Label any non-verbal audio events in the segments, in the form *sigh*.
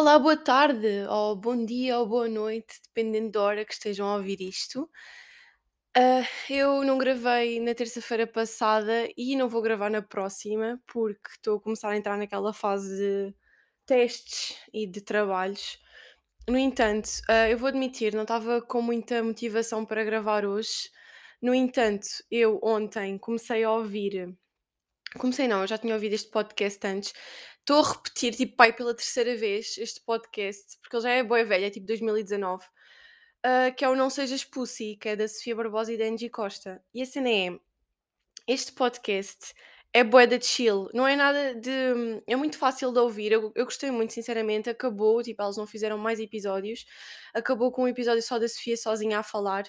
Olá, boa tarde, ou bom dia, ou boa noite, dependendo da hora que estejam a ouvir isto. Ah, eu não gravei na terça-feira passada e não vou gravar na próxima, porque estou a começar a entrar naquela fase de testes e de trabalhos. No entanto, ah, eu vou admitir, não estava com muita motivação para gravar hoje. No entanto, eu ontem comecei a ouvir Comecei não, eu já tinha ouvido este podcast antes. Estou a repetir, tipo, pai, pela terceira vez este podcast, porque ele já é boa velha, é tipo 2019, ah, que é o Não Sejas Pussy, que é da Sofia Barbosa e da Angie Costa. E a cena é, este podcast é bué da chill, não é nada de... é muito fácil de ouvir, eu, eu gostei muito, sinceramente, acabou, tipo, elas não fizeram mais episódios, acabou com um episódio só da Sofia sozinha a falar.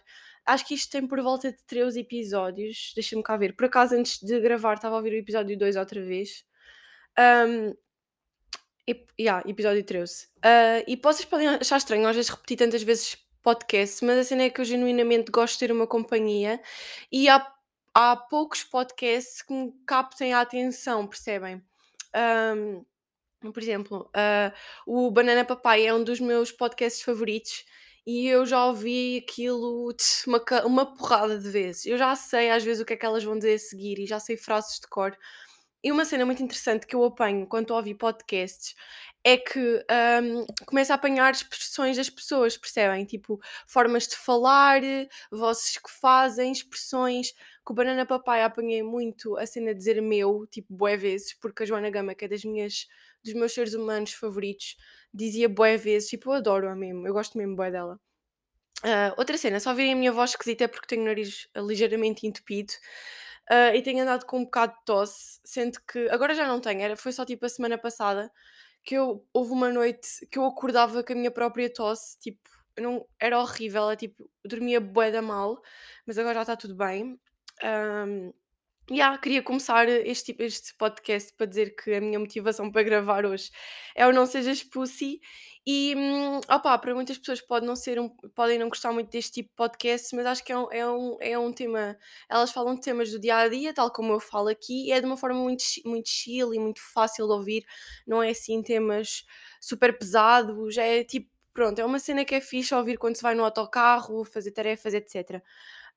Acho que isto tem por volta de 13 episódios, deixa-me cá ver. Por acaso, antes de gravar, estava a ouvir o episódio 2 outra vez. Um, e, yeah, episódio 13. Ah, e vocês podem achar estranho às vezes repetir tantas vezes podcast, mas a cena é que eu genuinamente gosto de ter uma companhia e há, há poucos podcasts que me captem a atenção, percebem? Um, por exemplo, ah, o Banana Papai é um dos meus podcasts favoritos e eu já ouvi aquilo tch, uma, uma porrada de vezes. Eu já sei às vezes o que é que elas vão dizer a seguir e já sei frases de cor. E uma cena muito interessante que eu apanho quando ouvi podcasts é que hum, começo a apanhar expressões das pessoas, percebem? Tipo, formas de falar, vozes que fazem, expressões. Com o Banana Papai apanhei muito a cena de dizer meu, tipo, bué vezes, porque a Joana Gama, que é das minhas, dos meus seres humanos favoritos, dizia bué vezes, tipo, eu adoro-a mesmo, eu gosto mesmo bué dela. Ah, outra cena, só ouvirem a minha voz esquisita é porque tenho o nariz ligeiramente entupido. Ah, e tenho andado com um bocado de tosse, sendo que agora já não tenho, era, foi só tipo a semana passada que eu houve uma noite que eu acordava com a minha própria tosse, tipo, não, era horrível, é, tipo, dormia bué da mal, mas agora já está tudo bem. Ahm, Yeah, queria começar este, tipo- este podcast para dizer que a minha motivação para gravar hoje é o Não Sejas Pussy. E hum, opá, para muitas pessoas pode não ser um, podem não gostar muito deste tipo de podcast, mas acho que é um, é, um, é um tema. Elas falam de temas do dia a dia, tal como eu falo aqui, e é de uma forma muito, muito chill e muito fácil de ouvir. Não é assim temas super pesados, é tipo, pronto, é uma cena que é fixe ouvir quando se vai no autocarro, fazer tarefas, etc.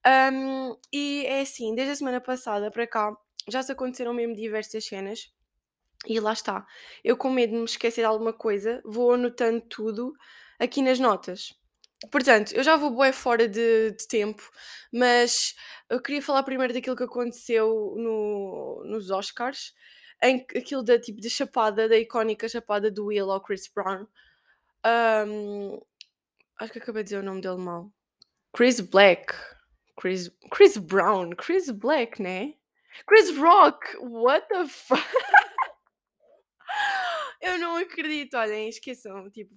Um, e é assim, desde a semana passada para cá já se aconteceram mesmo diversas cenas e lá está. Eu com medo de me esquecer de alguma coisa, vou anotando tudo aqui nas notas. Portanto, eu já vou bué fora de, de tempo, mas eu queria falar primeiro daquilo que aconteceu no, nos Oscars, em aquilo da tipo de chapada, da icónica chapada do Will ao Chris Brown. Um, acho que acabei de dizer o nome dele mal. Chris Black. Chris, Chris Brown. Chris Black, né? Chris Rock. What the fuck? *laughs* Eu não acredito. Olhem, esqueçam. Tipo,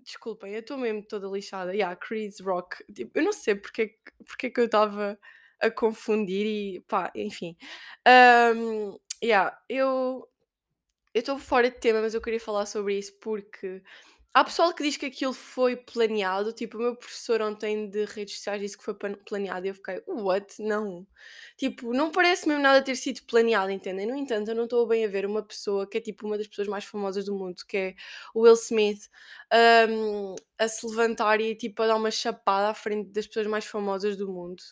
desculpem, eu estou mesmo toda lixada. Yeah, Chris Rock. Tipo, eu não sei porque, que- porque que eu estava a confundir e pá, enfim. Um, yeah, eu estou fora de tema, mas eu queria falar sobre isso porque há pessoal que diz que aquilo foi planeado. Tipo, o meu professor ontem de redes sociais disse que foi plan- planeado e eu fiquei, what? Não. Tipo, não parece mesmo nada ter sido planeado, entendem? No entanto, eu não estou bem a ver uma pessoa que é tipo uma das pessoas mais famosas do mundo, que é o Will Smith, um, a se levantar e tipo a dar uma chapada à frente das pessoas mais famosas do mundo.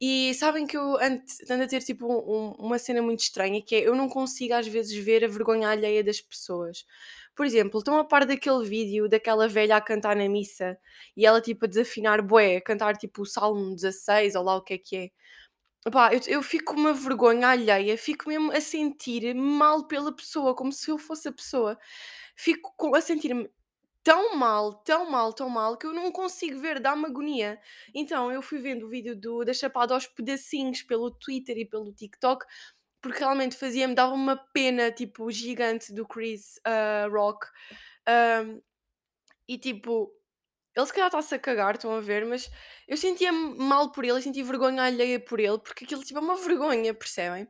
E sabem que eu ando, ando a ter tipo um- uma cena muito estranha que é eu não consigo às vezes ver a vergonha alheia das pessoas. Por exemplo, estão a par daquele vídeo daquela velha a cantar na missa e ela tipo a desafinar bué, a cantar tipo o Salmo 16 ou lá o que é que é. Epá, eu, eu fico com uma vergonha alheia, fico mesmo a sentir mal pela pessoa, como se eu fosse a pessoa. Fico com- a sentir-me tão mal, tão mal, tão mal, que eu não consigo ver, dá-me agonia. Então eu fui vendo o vídeo do, da Chapada aos pedacinhos pelo Twitter e pelo TikTok, porque realmente fazia-me, dava uma pena, tipo, gigante do Chris ah, Rock. Ahm, e tipo, ele se calhar está-se a cagar, estão a ver, mas eu sentia-me mal por ele, eu sentia vergonha alheia por ele, porque aquilo tipo, é uma vergonha, percebem?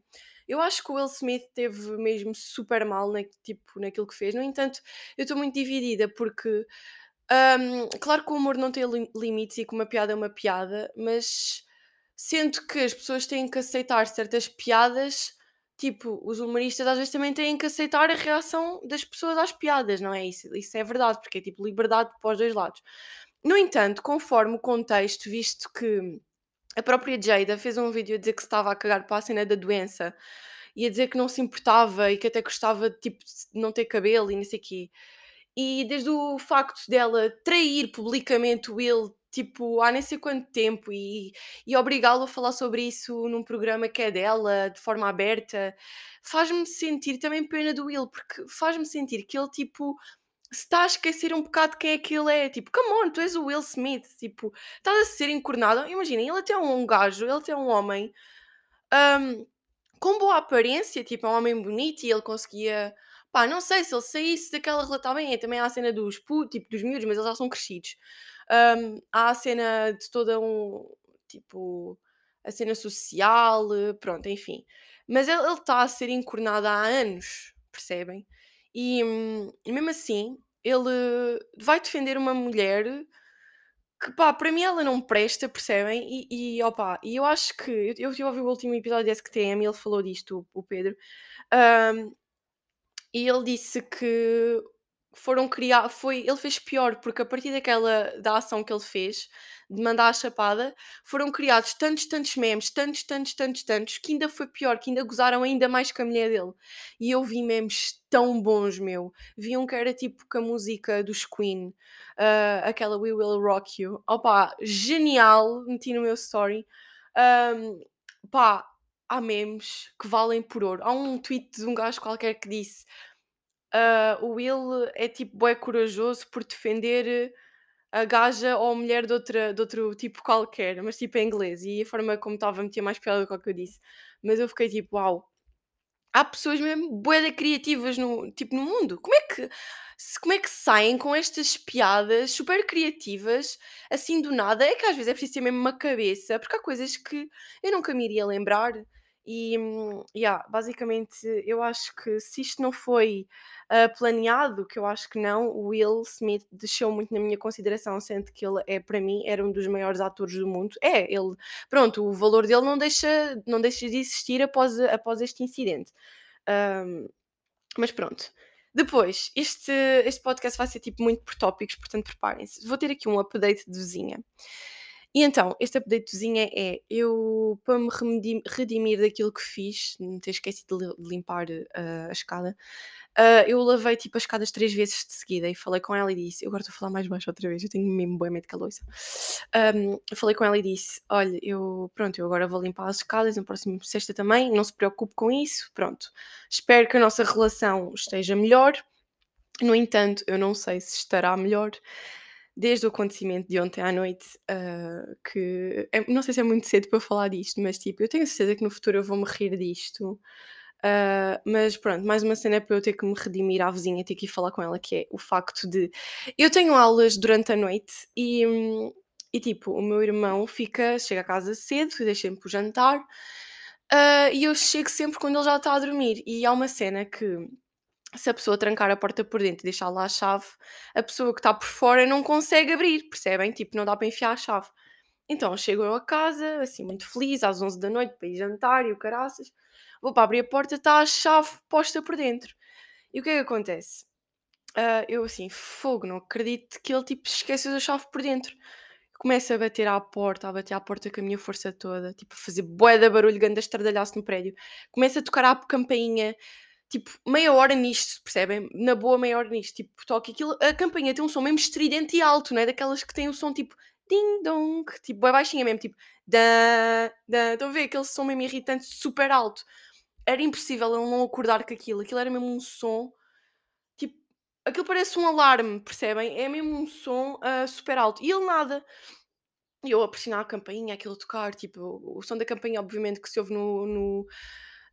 Eu acho que o Will Smith teve mesmo super mal na, tipo, naquilo que fez. No entanto, eu estou muito dividida porque, hum, claro que o humor não tem li- limites e que uma piada é uma piada, mas sinto que as pessoas têm que aceitar certas piadas tipo, os humoristas às vezes também têm que aceitar a reação das pessoas às piadas, não é? Isso, isso é verdade, porque é tipo liberdade para os dois lados. No entanto, conforme o contexto, visto que a própria Jada fez um vídeo a dizer que se estava a cagar para a cena da doença e a dizer que não se importava e que até gostava tipo, de não ter cabelo e não sei o quê. E desde o facto dela trair publicamente o Will, tipo, há nem sei quanto tempo, e, e obrigá-lo a falar sobre isso num programa que é dela, de forma aberta, faz-me sentir também pena do Will, porque faz-me sentir que ele, tipo, se está a esquecer um bocado quem é que ele é. Tipo, come on, tu és o Will Smith. Tipo, estás a ser encornado. Imaginem, ele até é um gajo, ele até é um homem hum, com boa aparência, tipo, é um homem bonito e ele conseguia. Pá, não sei se ele saísse daquela relação. bem, é também há a cena dos putos, tipo, dos miúdos, mas eles já são crescidos. Hum, há a cena de toda um. Tipo, a cena social, pronto, enfim. Mas ele está a ser encornado há anos, percebem? E, hum, mesmo assim, ele vai defender uma mulher que, pá, para mim ela não presta, percebem? E, e opá, e eu acho que. Eu, eu ouvi o último episódio da SQTM ele falou disto, o, o Pedro. hum, e ele disse que foram criar foi ele fez pior, porque a partir daquela da ação que ele fez, de mandar a chapada, foram criados tantos, tantos memes, tantos, tantos, tantos, tantos, que ainda foi pior, que ainda gozaram ainda mais com a mulher dele. E eu vi memes tão bons, meu. Vi um que era tipo com a música dos Queen, ah, aquela We Will Rock You. Opa, genial, meti no meu story. Ahm, pá, há memes que valem por ouro. Há um tweet de um gajo qualquer que disse ah, o Will é tipo bué corajoso por defender a gaja ou a mulher de, outra, de outro tipo qualquer, mas tipo em inglês. E a forma como estava a meter mais piada do que o que eu disse. Mas eu fiquei tipo, uau, há pessoas mesmo bué criativas no, tipo, no mundo. Como é que como é que saem com estas piadas super criativas assim do nada? É que às vezes é preciso ter mesmo uma cabeça, porque há coisas que eu nunca me iria lembrar. E, hum, yeah, basicamente, eu acho que se isto não foi ah, planeado, que eu acho que não, o Will Smith desceu muito na minha consideração, sendo que ele é, para mim, era um dos maiores atores do mundo. É, ele, pronto, o valor dele não deixa, não deixa de existir após, após este incidente. Ahm, mas pronto. Depois, este, este podcast vai ser tipo muito por tópicos, portanto preparem-se. Vou ter aqui um update de vizinha. E então, este update de vizinha é eu, para me redimir daquilo que fiz, me ter esquecido de li- de limpar ah, a escada, ah, eu lavei tipo as escadas três vezes de seguida e falei com ela e disse, eu agora estou a falar mais baixo outra vez, eu tenho mesmo boa medo de. Ahm, eu falei com ela e disse, olha, eu pronto, eu agora vou limpar as escadas, no próximo sexta também, não se preocupe com isso, pronto. Espero que a nossa relação esteja melhor. No entanto, eu não sei se estará melhor desde o acontecimento de ontem à noite, ah, que é- não sei se é muito cedo para falar disto, mas tipo, eu tenho certeza que no futuro eu vou me rir disto. Ah, mas pronto, mais uma cena para eu ter que me redimir à vizinha, ter que ir falar com ela, que é o facto de eu tenho aulas durante a noite e, e tipo, o meu irmão fica, chega a casa cedo, deixa sempre o jantar, ah, e eu chego sempre quando ele já está a dormir. E há uma cena que se a pessoa trancar a porta por dentro e deixar lá a chave, a pessoa que está por fora não consegue abrir, percebem? Tipo, não dá para enfiar a chave. Então chego eu a casa, assim, muito feliz, às 11 da noite, para ir jantar e o caraças. Vou para abrir a porta, está a chave posta por dentro. E o que é que acontece? Ah, eu assim, fogo, não acredito que ele tipo esqueceu a chave por dentro. Começo a bater à porta, a bater à porta com a minha força toda, tipo, a fazer bué de barulho, ganda estardalhaço no prédio. Começo a tocar à campainha, tipo, meia hora nisto, percebem? Na boa, meia hora nisto. Tipo, toque aquilo. A campainha tem um som mesmo estridente e alto, não é? Daquelas que têm o som tipo ding dong, tipo, é baixinha mesmo, tipo da, da. Estão a ver aquele som mesmo irritante, super alto. Era impossível ele não acordar com aquilo. Aquilo era mesmo um som, tipo, aquilo parece um alarme, percebem? É mesmo um som ah, super alto. E ele nada. E eu a pressionar a campainha, aquilo a tocar, tipo, o o som da campainha, obviamente, que se ouve no, no-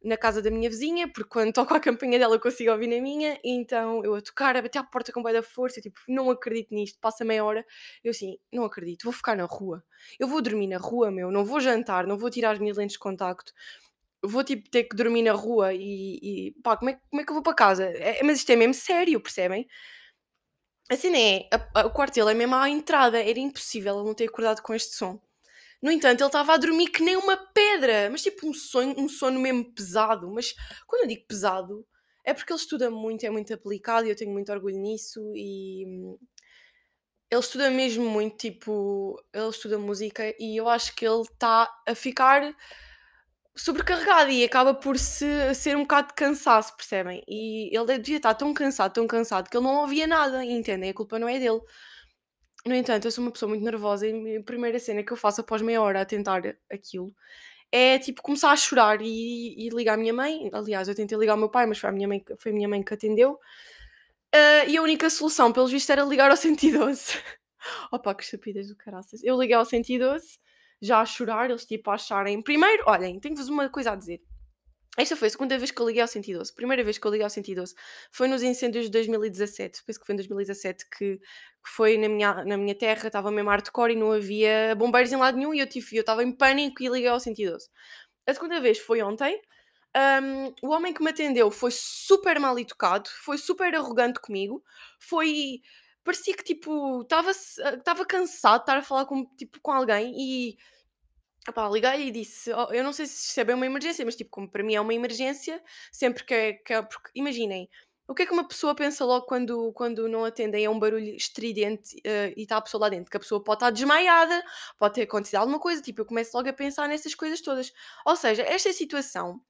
na casa da minha vizinha, porque quando *laughs* toco a campainha dela eu consigo ouvir na minha, então eu a tocar, a bater à porta com bué da força, tipo, não acredito nisto, passa meia hora, eu assim, não acredito, vou ficar na rua, eu vou dormir na rua, meu, não vou jantar, não vou tirar as minhas lentes de contacto, vou tipo ter que dormir na rua e, e pá, como é, como é que eu vou para casa? É- mas isto é mesmo sério, percebem? A cena é, a- a- o quarto dele é mesmo à entrada, era impossível ele não ter acordado com este som. No entanto, ele estava a dormir que nem uma pedra, mas tipo um sonho, um sono mesmo pesado. Mas quando eu digo pesado, é porque ele estuda muito, é muito aplicado e eu tenho muito orgulho nisso e hum, ele estuda mesmo muito, tipo, ele estuda música e eu acho que ele está a ficar sobrecarregado e acaba por se, ser um bocado de cansaço, percebem? E ele devia estar tão cansado, tão cansado, que ele não ouvia nada, entendem? A culpa não é dele. No entanto, eu sou uma pessoa muito nervosa e a primeira cena que eu faço após meia hora a tentar aquilo é tipo começar a chorar e, e ligar a minha mãe. Aliás, eu tentei ligar o meu pai, mas foi a minha mãe, foi a minha mãe que atendeu. Uh, e a única solução, pelos vistos, era ligar ao *laughs* 112. Opa, que estupidez do caraças. Eu liguei ao 112, já a chorar, eles tipo a acharem. Primeiro, olhem, tenho-vos uma coisa a dizer. Esta foi a segunda vez que eu liguei ao 112. Primeira vez que eu liguei ao 112 foi nos incêndios de 2017. Penso que foi em 2017 que, foi na minha, na minha terra, estava mesmo hardcore e não havia bombeiros em lado nenhum e eu tive, eu estava em pânico e liguei ao 112. A segunda vez foi ontem. Um, o homem que me atendeu foi super mal educado, foi super arrogante comigo, foi. Parecia que tipo, estava cansado de estar a falar com, tipo, com alguém e Epá, liguei e disse, oh, eu não sei se isto é bem uma emergência, mas tipo, como para mim é uma emergência, sempre que é, que é porque imaginem, o que é que uma pessoa pensa logo quando, quando não atendem a um barulho estridente eh, e está a pessoa lá dentro? Que a pessoa pode estar desmaiada, pode ter acontecido alguma coisa, tipo, eu começo logo a pensar nessas coisas todas. Ou seja, esta situação,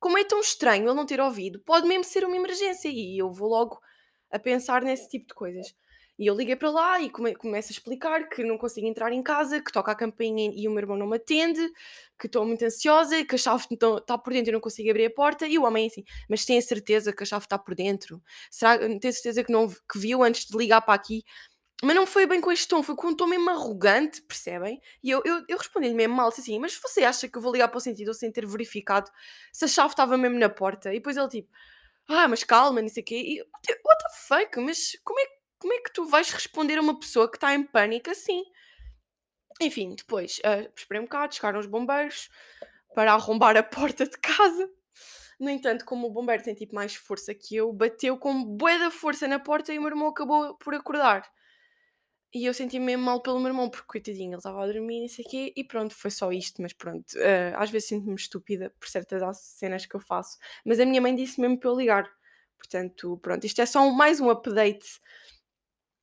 como é tão estranho ele não ter ouvido, pode mesmo ser uma emergência e eu vou logo a pensar nesse tipo de coisas. E eu liguei para lá e come, começo a explicar que não consigo entrar em casa, que toca a campainha e o meu irmão não me atende, que estou muito ansiosa, que a chave está por dentro e não consigo abrir a porta. E o homem assim, mas tem a certeza que a chave está por dentro? Será, tem certeza que, não, que viu antes de ligar para aqui? Mas não foi bem com este tom, foi com um tom mesmo arrogante, percebem? E eu, eu, eu respondi-lhe mesmo mal, assim, mas você acha que eu vou ligar para o sentido sem ter verificado se a chave estava mesmo na porta? E depois ele tipo, ah, mas calma, não sei o quê. E, what the fuck, mas como é que como é que tu vais responder a uma pessoa que está em pânico assim? Enfim, depois uh, esperei um bocado, chegaram os bombeiros para arrombar a porta de casa. No entanto, como o bombeiro tem tipo mais força que eu, bateu com bué da força na porta e o meu irmão acabou por acordar. E eu senti-me mesmo mal pelo meu irmão, porque coitadinho, ele estava a dormir, o quê, e pronto, foi só isto, mas pronto. Uh, às vezes sinto-me estúpida por certas cenas que eu faço, mas a minha mãe disse mesmo para eu ligar. Portanto, pronto, isto é só um, mais um update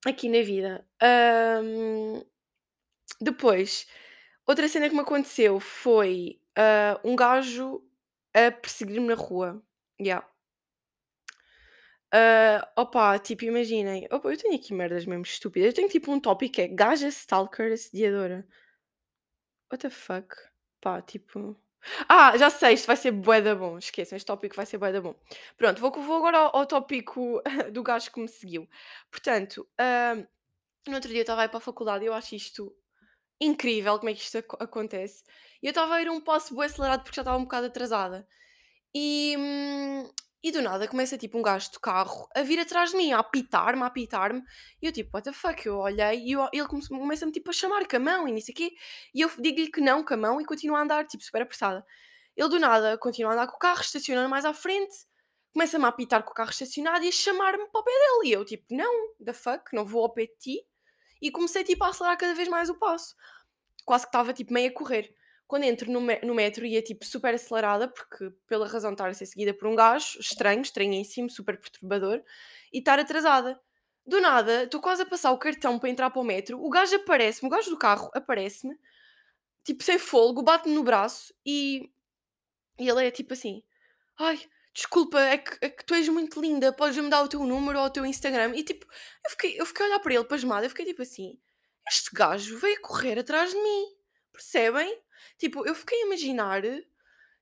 aqui na vida. depois, outra cena que me aconteceu foi ah, um gajo a perseguir-me na rua. Yeah. Ah, opa, tipo, imaginem. Opa, eu tenho aqui merdas mesmo estúpidas. Eu tenho tipo um tópico que é gaja stalker assediadora. What the fuck? Pá, tipo. Ah, já sei, isto vai ser bué da bom. Esqueçam, este tópico vai ser bué da bom. Pronto, vou, vou agora ao, ao tópico *laughs* do gajo que me seguiu. Portanto, no outro dia eu estava a ir para a faculdade e eu acho isto incrível como é que isto ac- acontece. E eu estava a ir um passo bué acelerado porque já estava um bocado atrasada. E, hum, e do nada começa tipo um gajo de carro a vir atrás de mim, a apitar-me, a apitar-me. E eu tipo, what the fuck? Eu olhei e eu- ele começa-me tipo a chamar com a mão e nisso aqui. E eu digo-lhe que não com a mão e continuo a andar, tipo, super apressada. Ele do nada continua a andar com o carro, estaciona mais à frente, começa-me a apitar com o carro estacionado e a chamar-me para o pé dele. E eu tipo, não, the fuck, não vou ao pé de ti. E comecei tipo a acelerar cada vez mais o passo. Quase que estava tipo meio a correr. Quando entro no, me no metro ia tipo super acelerada, porque pela razão de estar a ser seguida por um gajo estranho, estranhíssimo, super perturbador, e estar atrasada. Do nada, estou quase a passar o cartão para entrar para o metro, o gajo aparece-me, o gajo do carro aparece-me, tipo sem folgo, bate-me no braço e, e ele é tipo assim: Ai, desculpa, é que, é que tu és muito linda, podes-me dar o teu número ou o teu Instagram. E tipo, eu fiquei, eu fiquei a olhar para ele pasmada, eu fiquei tipo assim: este gajo veio correr atrás de mim, percebem? Tipo, eu fiquei a imaginar,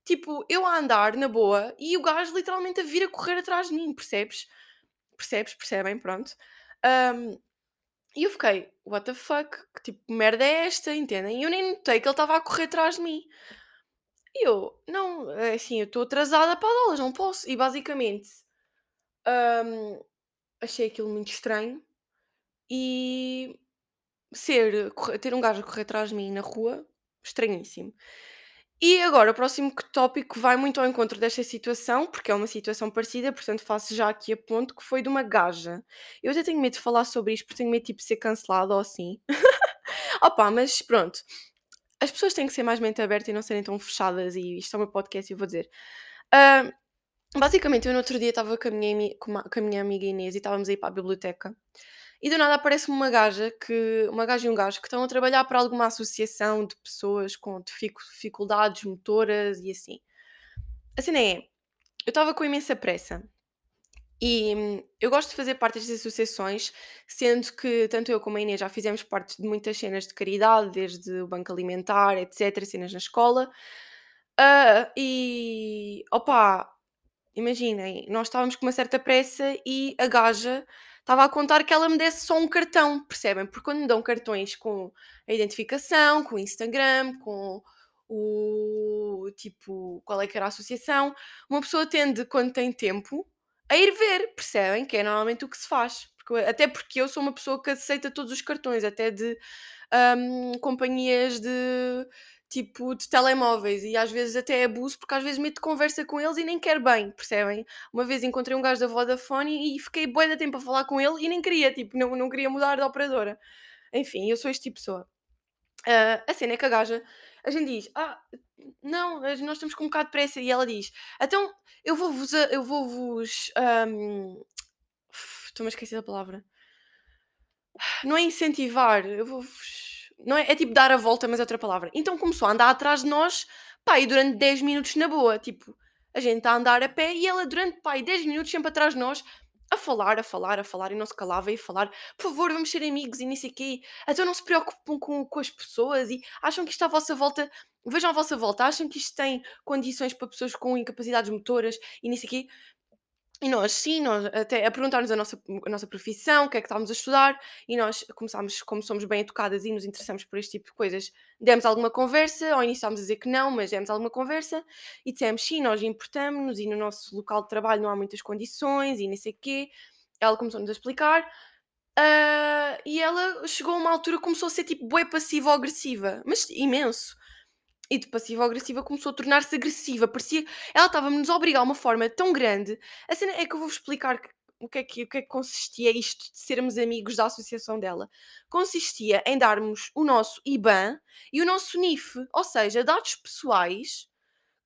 tipo, eu a andar na boa e o gajo literalmente a vir a correr atrás de mim, percebes? Percebes? Percebem? Pronto. Um, e eu fiquei, what the fuck? Que tipo, merda é esta? Entendem? E eu nem notei que ele estava a correr atrás de mim. E eu, não, é assim, eu estou atrasada para as aulas, não posso. E basicamente, hum, achei aquilo muito estranho. E ser, ter um gajo a correr atrás de mim na rua, estranhíssimo. E agora, o próximo tópico vai muito ao encontro desta situação, porque é uma situação parecida, portanto faço já aqui a ponto, que foi de uma gaja. Eu até tenho medo de falar sobre isto, porque tenho medo tipo, de ser cancelado ou assim. *laughs* Opa, mas pronto. as pessoas têm que ser mais mente aberta e não serem tão fechadas, e isto é meu podcast e eu vou dizer. Ah, basicamente, eu no outro dia estava com com a minha amiga Inês e estávamos a ir para a biblioteca. E do nada aparece-me uma gaja que. Uma gaja e um gajo que estão a trabalhar para alguma associação de pessoas com dificu- dificuldades motoras e assim. A cena é, eu estava com imensa pressa. E hum, eu gosto de fazer parte destas associações, sendo que tanto eu como a Inês já fizemos parte de muitas cenas de caridade, desde o banco alimentar, etc., cenas na escola. Ah, e opa, imaginem, nós estávamos com uma certa pressa e a gaja estava a contar que ela me desse só um cartão, percebem? Porque quando me dão cartões com a identificação, com o Instagram, com o tipo, qual é que era a associação, uma pessoa tende, quando tem tempo, a ir ver, percebem? Que é normalmente o que se faz. Porque até porque eu sou uma pessoa que aceita todos os cartões, até de hum, companhias de tipo de telemóveis e às vezes até abuso porque às vezes meto conversa com eles e nem quero bem, percebem? Uma vez encontrei um gajo da Vodafone e fiquei bué de tempo a falar com ele e nem queria, tipo, não, não queria mudar de operadora. Enfim, eu sou este tipo de pessoa. Ah, a cena é que a gaja, a gente diz, ah, não, nós estamos com um bocado de pressa e ela diz, então eu vou-vos, eu vou-vos, hum, estou-me a esquecer da palavra, não é incentivar, eu vou-vos. Não é, é tipo dar a volta, mas é outra palavra. Então começou a andar atrás de nós, pá, e durante 10 minutos na boa. Tipo, a gente está a andar a pé e ela durante, pá, e 10 minutos sempre atrás de nós, a falar, a falar, a falar, e não se calava e a falar, por favor, vamos ser amigos e nem sei o quê. Então não se preocupam com, com as pessoas e acham que isto à vossa volta. Vejam à vossa volta, acham que isto tem condições para pessoas com incapacidades motoras e nem sei o quê. E nós, sim, nós até a perguntar-nos a nossa, a nossa profissão, o que é que estávamos a estudar, e nós começámos, como somos bem educadas e nos interessamos por este tipo de coisas, demos alguma conversa, ao início a dizer que não, mas demos alguma conversa, e dissemos sim, nós importamos-nos e no nosso local de trabalho não há muitas condições e nem sei o quê. Ela começou-nos a explicar, ah, e ela chegou a uma altura começou a ser tipo bué passivo-agressiva, mas imenso. E de passiva-agressiva começou a tornar-se agressiva. Parecia. Ela estava-nos a obrigar a uma forma tão grande. A cena é que eu vou-vos explicar o, que é que, o que é que consistia isto de sermos amigos da associação dela. Consistia em darmos o nosso IBAN e o nosso NIF, ou seja, dados pessoais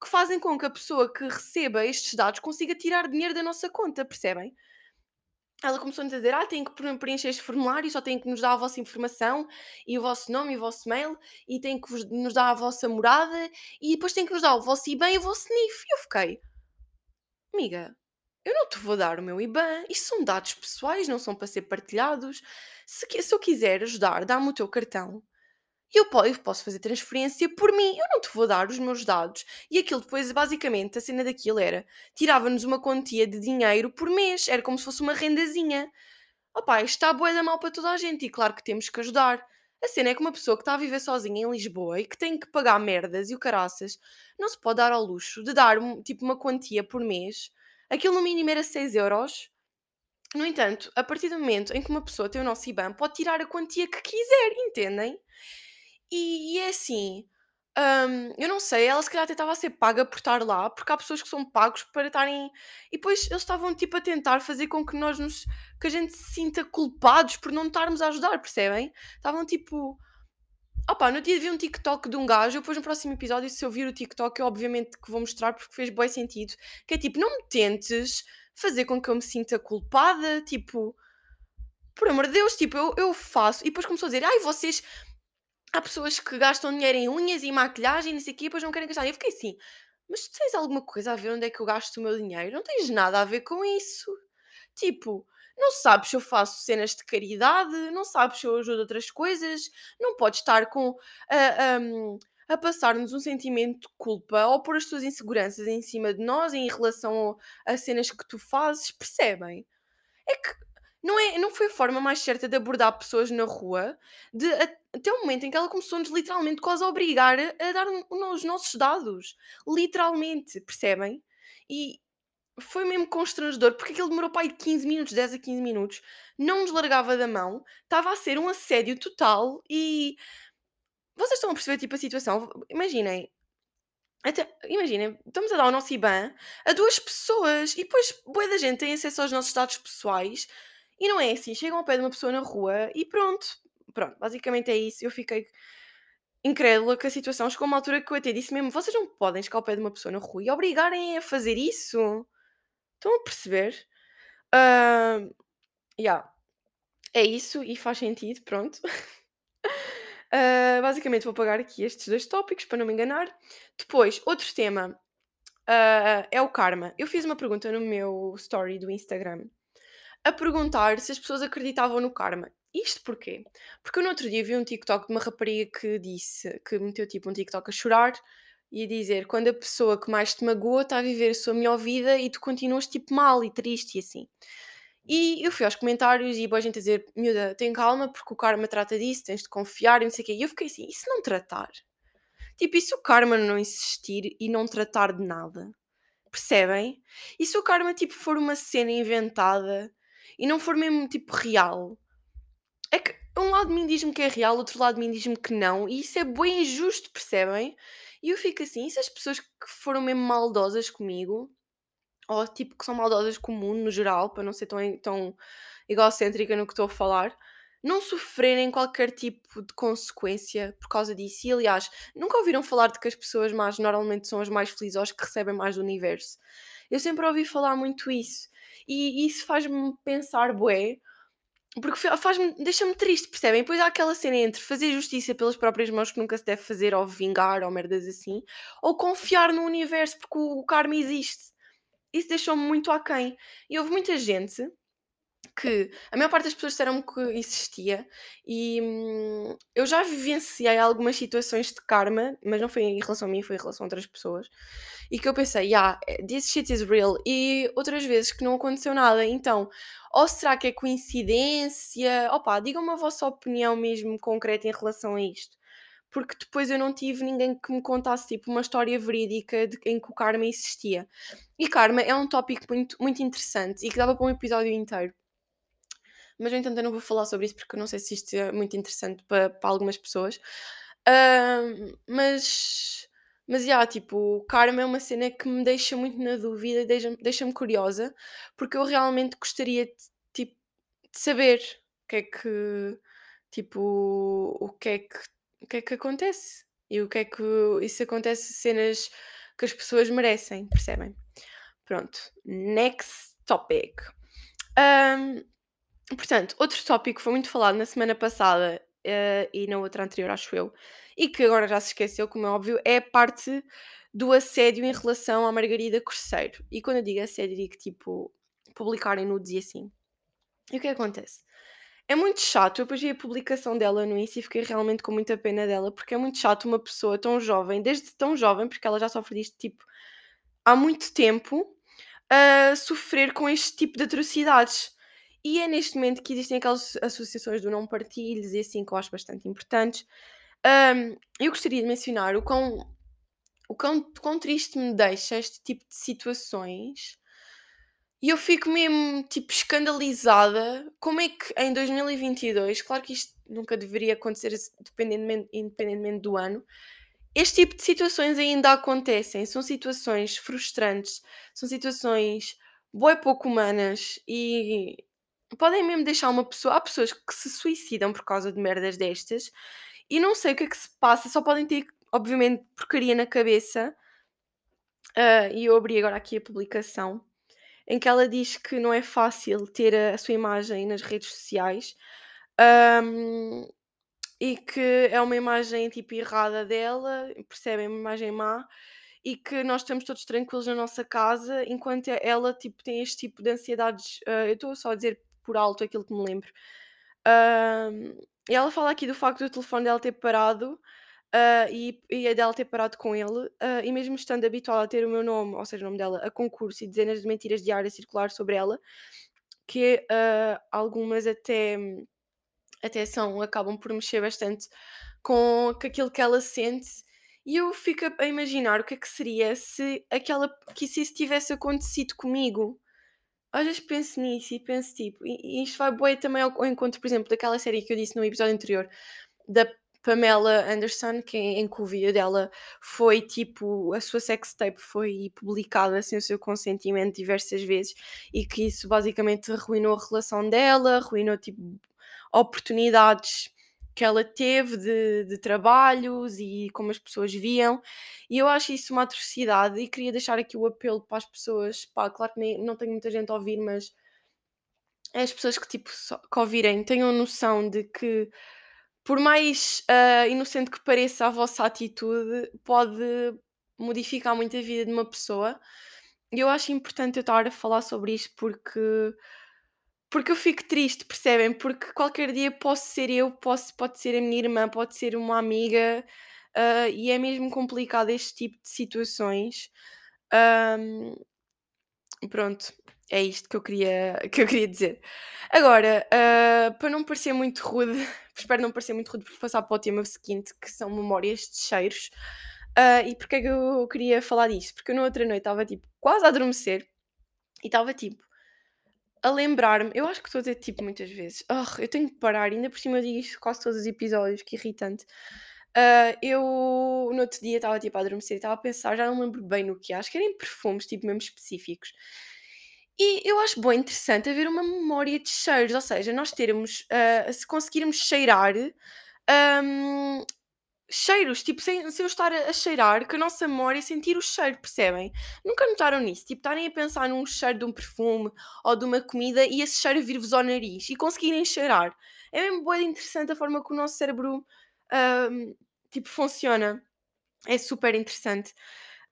que fazem com que a pessoa que receba estes dados consiga tirar dinheiro da nossa conta, percebem? Ela começou-nos a dizer: Ah, tem que pre- preencher este formulário, só tem que nos dar a vossa informação e o vosso nome e o vosso mail, e tem que nos dar a vossa morada, e depois tem que nos dar o vosso IBAN e o vosso NIF. E eu fiquei: Amiga, eu não te vou dar o meu IBAN, isto são dados pessoais, não são para ser partilhados. Se, se eu quiser ajudar, dá-me o teu cartão. Eu, po- eu posso fazer transferência por mim, eu não te vou dar os meus dados. E aquilo depois, basicamente, a cena daquilo era: tirava-nos uma quantia de dinheiro por mês, era como se fosse uma rendazinha. Opá, isto está bué da mal para toda a gente e claro que temos que ajudar. A cena é que uma pessoa que está a viver sozinha em Lisboa e que tem que pagar merdas e o caraças, não se pode dar ao luxo de dar tipo uma quantia por mês. Aquilo no mínimo era 6 euros. No entanto, a partir do momento em que uma pessoa tem o nosso IBAN, pode tirar a quantia que quiser, entendem? E, e é assim, hum, eu não sei, ela se calhar até estava a ser paga por estar lá, porque há pessoas que são pagos para estarem. E depois eles estavam tipo a tentar fazer com que nós nos. que a gente se sinta culpados por não estarmos a ajudar, percebem? Estavam tipo. Opá, no dia vi um TikTok de um gajo, depois no próximo episódio, se eu vir o TikTok, eu obviamente que vou mostrar porque fez bom sentido. Que é tipo, não me tentes fazer com que eu me sinta culpada, tipo, por amor de Deus, tipo, eu, eu faço. E depois começou a dizer, ai, vocês há pessoas que gastam dinheiro em unhas e maquilhagem e não e depois não querem gastar. E eu fiquei assim, mas tu tens alguma coisa a ver onde é que eu gasto o meu dinheiro? Não tens nada a ver com isso. Tipo, não sabes se eu faço cenas de caridade, não sabes se eu ajudo outras coisas, não podes estar com a, um, a passar-nos um sentimento de culpa ou pôr as tuas inseguranças em cima de nós em relação a cenas que tu fazes, percebem? É que não, é, não foi a forma mais certa de abordar pessoas na rua, de, até o momento em que ela começou-nos literalmente quase a obrigar a, dar os nossos dados. Literalmente, percebem? E foi mesmo constrangedor, porque aquilo demorou para aí 15 minutos, 10 a 15 minutos, não nos largava da mão, estava a ser um assédio total e vocês estão a perceber tipo a situação? Imaginem, até, imaginem, estamos a dar o nosso IBAN a duas pessoas e depois boa da gente tem acesso aos nossos dados pessoais e não é assim, chegam ao pé de uma pessoa na rua e pronto. Pronto, basicamente é isso. Eu fiquei. incrédula com a situação. Chegou uma altura que eu até disse mesmo: vocês não podem chegar ao pé de uma pessoa na rua e obrigarem a fazer isso. Estão a perceber? Uh, yeah. É isso e faz sentido, pronto. Uh, *laughs* basicamente vou pagar aqui estes dois tópicos para não me enganar. Depois, outro tema uh, é o karma. Eu fiz uma pergunta no meu story do Instagram a perguntar se as pessoas acreditavam no karma. Isto porquê? Porque eu no outro dia vi um TikTok de uma rapariga que disse, que meteu tipo um TikTok a chorar e a dizer quando a pessoa que mais te magoa está a viver a sua melhor vida e tu continuas tipo mal e triste e assim. E eu fui aos comentários e boa gente a dizer: miúda, tem calma, porque o karma trata disso, tens de confiar e não sei o quê. E eu fiquei assim: e se não tratar? Tipo, e se o karma não insistir e não tratar de nada? Percebem? E se o karma tipo for uma cena inventada e não for mesmo tipo real? É que um lado de mim diz-me que é real, outro lado de mem diz-me que não, e isso é bem injusto, percebem? E eu fico assim: e se as pessoas que foram mesmo maldosas comigo ou tipo que são maldosas com o mundo no geral, para não ser tão, tão egocêntrica no que estou a falar, não sofrerem qualquer tipo de consequência por causa disso. E aliás, nunca ouviram falar de que as pessoas más normalmente são as mais felizes ou as que recebem mais do universo. Eu sempre ouvi falar muito isso. E isso faz-me pensar, bué, porque faz-me, deixa-me triste, percebem? Depois há aquela cena entre fazer justiça pelas próprias mãos que nunca se deve fazer, ou vingar, ou merdas assim, ou confiar no universo porque o karma existe isso deixou-me muito aquém. E houve muita gente que a maior parte das pessoas disseram-me que existia e hum, eu já vivenciei algumas situações de karma, mas não foi em relação a mim, foi em relação a outras pessoas, e que eu pensei, yeah, this shit is real, e outras vezes que não aconteceu nada, então, ou será que é coincidência? Opa, digam-me a vossa opinião mesmo concreta em relação a isto porque depois eu não tive ninguém que me contasse tipo uma história verídica de, em que o karma existia. E karma é um tópico muito, muito interessante e que dava para um episódio inteiro. Mas no entanto eu não vou falar sobre isso porque eu não sei se isto é muito interessante para, para algumas pessoas. Uh, mas, mas, yeah, tipo, karma é uma cena que me deixa muito na dúvida, deixa-me deixa curiosa, porque eu realmente gostaria de, tipo, de saber o que é que, tipo, o que é que o que é que acontece e o que é que isso acontece cenas que as pessoas merecem, percebem? Pronto, next topic. Um, portanto, outro tópico que foi muito falado na semana passada uh, e na outra anterior, acho eu, e que agora já se esqueceu, como é óbvio, é a parte do assédio em relação à Margarida Corseiro. E quando eu digo assédio, digo tipo publicarem nudes e assim. E o que, é que acontece? É muito chato, eu depois vi a publicação dela no Insta e fiquei realmente com muita pena dela, porque é muito chato uma pessoa tão jovem, desde tão jovem, porque ela já sofre disto tipo há muito tempo, a sofrer com este tipo de atrocidades. E é neste momento que existem aquelas associações do não partilhos e assim que eu acho bastante importantes. Um, eu gostaria de mencionar o quão, o quão, quão triste me deixa este tipo de situações e eu fico mesmo, tipo, escandalizada. Como é que em 2022, claro que isto nunca deveria acontecer independentemente, independentemente do ano, este tipo de situações ainda acontecem. São situações frustrantes, são situações boi pouco humanas e podem mesmo deixar uma pessoa. Há pessoas que se suicidam por causa de merdas destas e não sei o que é que se passa, só podem ter, obviamente, porcaria na cabeça. Uh, e eu abri agora aqui a publicação em que ela diz que não é fácil ter a, a sua imagem nas redes sociais um, e que é uma imagem tipo errada dela, percebem? Uma imagem má e que nós estamos todos tranquilos na nossa casa enquanto ela tipo tem este tipo de ansiedades. Uh, eu estou só a dizer por alto aquilo que me lembro. E ela fala aqui do facto do telefone dela ter parado Uh, e, e a dela ter parado com ele, uh, e mesmo estando habituada a ter o meu nome, ou seja, o nome dela, a concurso e dezenas de mentiras diárias circular sobre ela, que uh, algumas até, até são, acabam por mexer bastante com, com aquilo que ela sente. E eu fico a imaginar o que é que seria se aquela que se isso tivesse acontecido comigo. Às vezes penso nisso e penso tipo, e, e isto vai boa também ao, ao encontro, por exemplo, daquela série que eu disse no episódio anterior, da Pamela Anderson, que em que o vídeo dela foi tipo, a sua sextape foi publicada sem o seu consentimento diversas vezes e que isso basicamente arruinou a relação dela, arruinou tipo oportunidades que ela teve de, de trabalhos e como as pessoas viam, e eu acho isso uma atrocidade e queria deixar aqui o apelo para as pessoas, pá, claro que nem, não tenho muita gente a ouvir, mas as pessoas que tipo só- que ouvirem tenham noção de que por mais ah, inocente que pareça a vossa atitude, pode modificar muito a vida de uma pessoa. E eu acho importante eu estar a falar sobre isto porque porque eu fico triste, percebem? Porque qualquer dia posso ser eu, posso, pode ser a minha irmã, pode ser uma amiga, ah, e é mesmo complicado este tipo de situações. Ahm, pronto, é isto que eu queria, *laughs* que eu queria dizer. Agora, ah, para não parecer muito rude, *laughs* espero não parecer muito rude por passar para o tema seguinte, que são memórias de cheiros. Ah, e porquê é que eu queria falar disto? Porque eu na outra noite estava tipo quase a adormecer e estava tipo a lembrar-me, eu acho que estou a dizer tipo muitas vezes, "Ah, eu tenho que parar, ainda por cima eu digo isto quase todos os episódios, que irritante. Ah, eu no outro dia estava tipo a adormecer e estava a pensar, já não lembro bem no que, acho que era em perfumes, tipo mesmo específicos. E eu acho bem interessante haver uma memória de cheiros, ou seja, nós termos, ah, se conseguirmos cheirar, hum, cheiros, tipo, sem, sem eu estar a, a cheirar, que a nossa memória sentir o cheiro, percebem? Nunca notaram nisso? Tipo, estarem a pensar num cheiro de um perfume ou de uma comida e esse cheiro vir-vos ao nariz e conseguirem cheirar. É mesmo bem interessante a forma que o nosso cérebro, hum, tipo, funciona. É super interessante.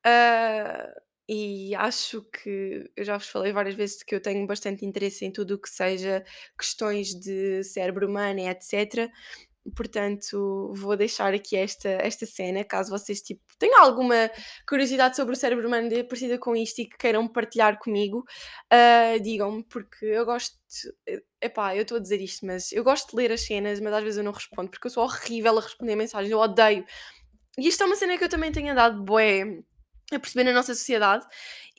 Ah, e acho que eu já vos falei várias vezes que eu tenho bastante interesse em tudo o que seja questões de cérebro humano e etc. Portanto, vou deixar aqui esta, esta cena, caso vocês tipo, tenham alguma curiosidade sobre o cérebro humano de- parecida com isto e que queiram partilhar comigo, ah, digam-me, porque eu gosto. eh, Epá, eu estou a dizer isto, mas eu gosto de ler as cenas, mas às vezes eu não respondo, porque eu sou horrível a responder mensagens, eu odeio. E isto é uma cena que eu também tenho andado bué a perceber na nossa sociedade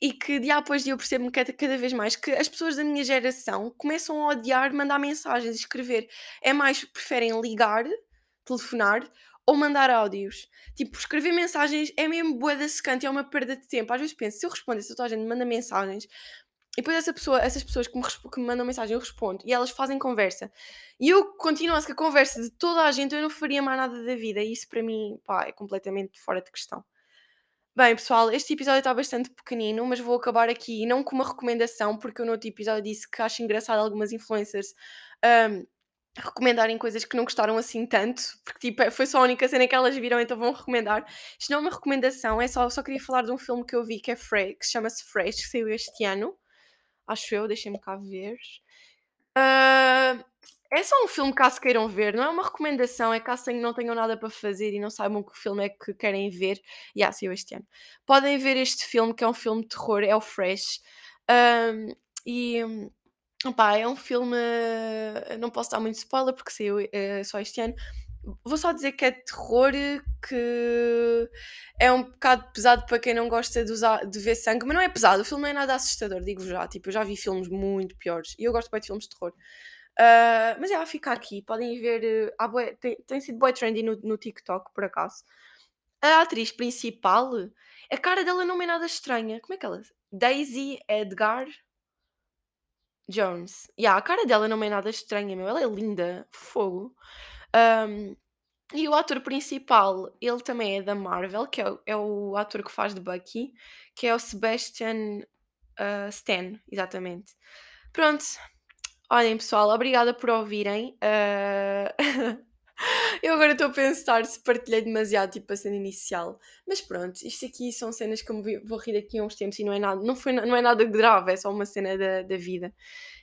e que dia após dia eu percebo cada, cada vez mais que as pessoas da minha geração começam a odiar mandar mensagens e escrever. É mais, preferem ligar, telefonar ou mandar áudios. Tipo, escrever mensagens é mesmo bué da secante, é uma perda de tempo. Às vezes penso, se eu respondesse a toda a gente manda mensagens e depois essa pessoa, essas pessoas que me, que me mandam mensagem eu respondo e elas fazem conversa e eu continuasse com a conversa de toda a gente, eu não faria mais nada da vida. E isso para mim, pá, é completamente fora de questão. Bem, pessoal, este episódio está bastante pequenino, mas vou acabar aqui não com uma recomendação, porque eu no outro episódio disse que acho engraçado algumas influencers ahm, recomendarem coisas que não gostaram assim tanto, porque tipo, é- foi só a única cena que elas viram, então vão recomendar. Isto não é uma recomendação, é só, só queria falar de um filme que eu vi que é Fresh, que se chama-se Fresh, que saiu este ano, acho eu, deixem-me cá ver. Ah, é só um filme caso queiram ver, não é uma recomendação, é caso não tenham nada para fazer e não saibam que filme é que querem ver. E yeah, saiu este ano. Podem ver este filme, que é um filme de terror, é o Fresh. Ahm, e opá, é um filme. Não posso dar muito spoiler porque saiu eh, só este ano. Vou só dizer que é terror, que é um bocado pesado para quem não gosta de, usar, de ver sangue, mas não é pesado, o filme não é nada assustador, digo já. Tipo, eu já vi filmes muito piores e eu gosto bem de filmes de terror. Ah, mas já fica aqui, podem ver. bué- tem, tem sido boy trendy no, no TikTok, por acaso. A atriz principal, a cara dela não é nada estranha. Como é que ela. Daisy Edgar Jones. Yeah, a cara dela não é nada estranha, meu. Ela é linda. Fogo. Ahm, e o ator principal, ele também é da Marvel, que é o, é o ator que faz de Bucky, que é o Sebastian ah, Stan, exatamente. Pronto. Olhem, pessoal, obrigada por ouvirem. Ah, *laughs* Eu agora estou a pensar se partilhei demasiado, tipo, a cena inicial. Mas pronto, isto aqui são cenas que eu me vou rir daqui a uns tempos e não é nada, não foi, não é nada grave, é só uma cena da, da vida.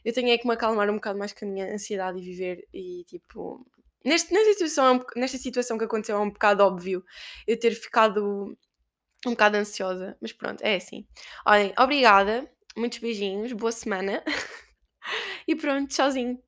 Eu tenho é que me acalmar um bocado mais com a minha ansiedade e viver e tipo. Neste, nesta, situação, é nesta situação que aconteceu é um bocado óbvio eu ter ficado um bocado ansiosa, mas pronto, é assim. Olhem, obrigada, muitos beijinhos, boa semana *laughs* e pronto, tchauzinho.